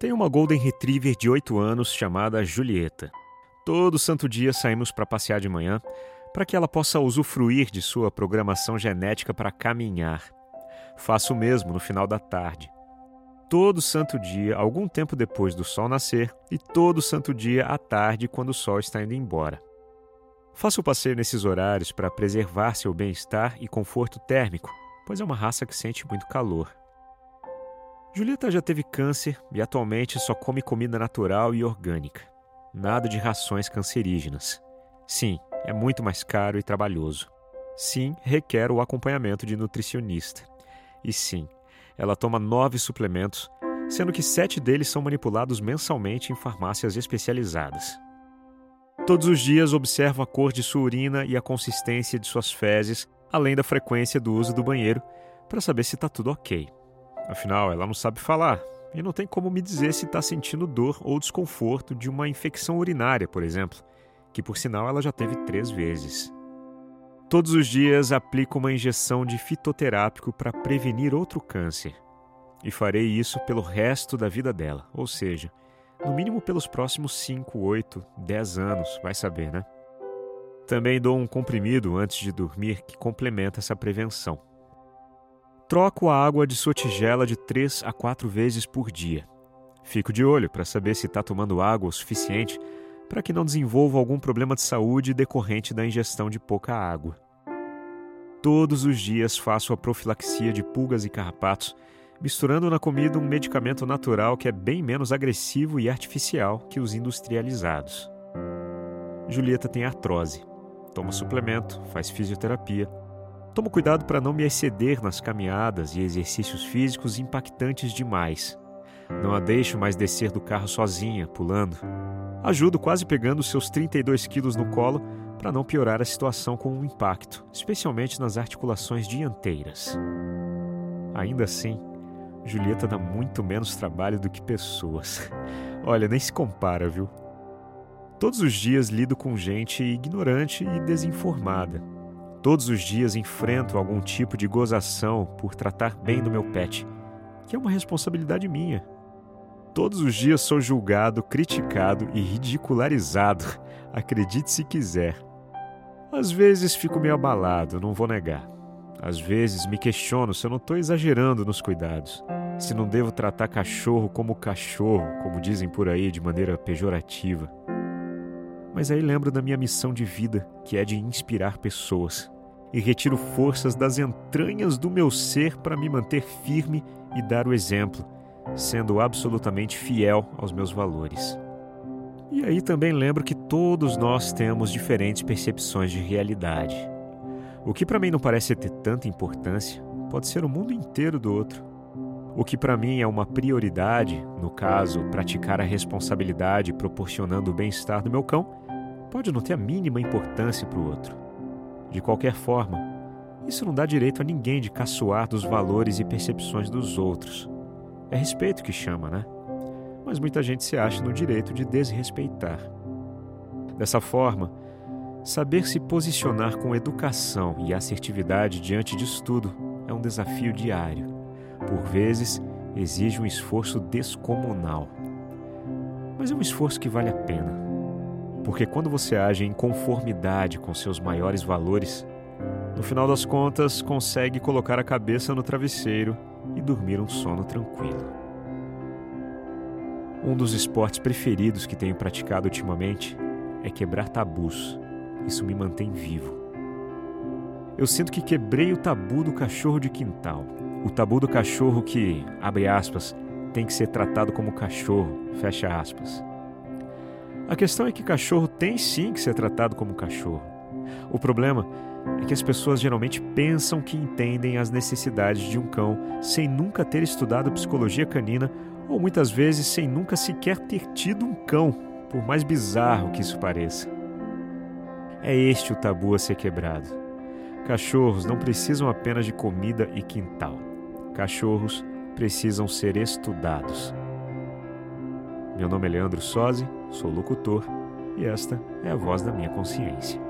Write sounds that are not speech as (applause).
Tem uma Golden Retriever de 8 anos chamada Julieta. Todo santo dia saímos para passear de manhã para que ela possa usufruir de sua programação genética para caminhar. Faço o mesmo no final da tarde. Todo santo dia, algum tempo depois do sol nascer, e todo santo dia à tarde, quando o sol está indo embora. Faço o passeio nesses horários para preservar seu bem-estar e conforto térmico, pois é uma raça que sente muito calor. Julieta já teve câncer e atualmente só come comida natural e orgânica. Nada de rações cancerígenas. Sim, é muito mais caro e trabalhoso. Sim, requer o acompanhamento de nutricionista. E sim, ela toma nove suplementos, sendo que sete deles são manipulados mensalmente em farmácias especializadas. Todos os dias observo a cor de sua urina e a consistência de suas fezes, além da frequência do uso do banheiro, para saber se está tudo ok. Afinal, ela não sabe falar e não tem como me dizer se está sentindo dor ou desconforto de uma infecção urinária, por exemplo, que por sinal ela já teve três vezes. Todos os dias aplico uma injeção de fitoterápico para prevenir outro câncer. E farei isso pelo resto da vida dela, ou seja, no mínimo pelos próximos 5, 8, 10 anos, vai saber, né? Também dou um comprimido antes de dormir que complementa essa prevenção. Troco a água de sua tigela de 3 a 4 vezes por dia. Fico de olho para saber se está tomando água o suficiente para que não desenvolva algum problema de saúde decorrente da ingestão de pouca água. Todos os dias faço a profilaxia de pulgas e carrapatos, misturando na comida um medicamento natural que é bem menos agressivo e artificial que os industrializados. Julieta tem artrose. Toma suplemento, faz fisioterapia. Tomo cuidado para não me exceder nas caminhadas e exercícios físicos impactantes demais. Não a deixo mais descer do carro sozinha, pulando. Ajudo quase pegando seus 32 quilos no colo para não piorar a situação com um impacto, especialmente nas articulações dianteiras. Ainda assim, Julieta dá muito menos trabalho do que pessoas. (laughs) Olha, nem se compara, viu? Todos os dias lido com gente ignorante e desinformada. Todos os dias enfrento algum tipo de gozação por tratar bem do meu pet, que é uma responsabilidade minha, Todos os dias sou julgado, criticado e ridicularizado, acredite se quiser. Às vezes fico meio abalado, não vou negar. Às vezes me questiono se eu não estou exagerando nos cuidados, se não devo tratar cachorro como cachorro, como dizem por aí de maneira pejorativa. Mas aí lembro da minha missão de vida, que é de inspirar pessoas, e retiro forças das entranhas do meu ser para me manter firme e dar o exemplo sendo absolutamente fiel aos meus valores. E aí também lembro que todos nós temos diferentes percepções de realidade. O que para mim não parece ter tanta importância, pode ser o mundo inteiro do outro. O que para mim é uma prioridade, no caso, praticar a responsabilidade proporcionando o bem-estar do meu cão, pode não ter a mínima importância para o outro. De qualquer forma, isso não dá direito a ninguém de caçoar dos valores e percepções dos outros. É respeito que chama, né? Mas muita gente se acha no direito de desrespeitar. Dessa forma, saber se posicionar com educação e assertividade diante disso tudo é um desafio diário. Por vezes, exige um esforço descomunal. Mas é um esforço que vale a pena. Porque quando você age em conformidade com seus maiores valores, no final das contas consegue colocar a cabeça no travesseiro e dormir um sono tranquilo. Um dos esportes preferidos que tenho praticado ultimamente é quebrar tabus. Isso me mantém vivo. Eu sinto que quebrei o tabu do cachorro de quintal. O tabu do cachorro que, abre aspas, tem que ser tratado como cachorro, fecha aspas. A questão é que cachorro tem sim que ser tratado como cachorro. O problema é que as pessoas geralmente pensam que entendem as necessidades de um cão sem nunca ter estudado psicologia canina ou muitas vezes sem nunca sequer ter tido um cão, por mais bizarro que isso pareça. É este o tabu a ser quebrado. Cachorros não precisam apenas de comida e quintal. Cachorros precisam ser estudados. Meu nome é Leandro Sozzi, sou locutor e esta é a voz da minha consciência.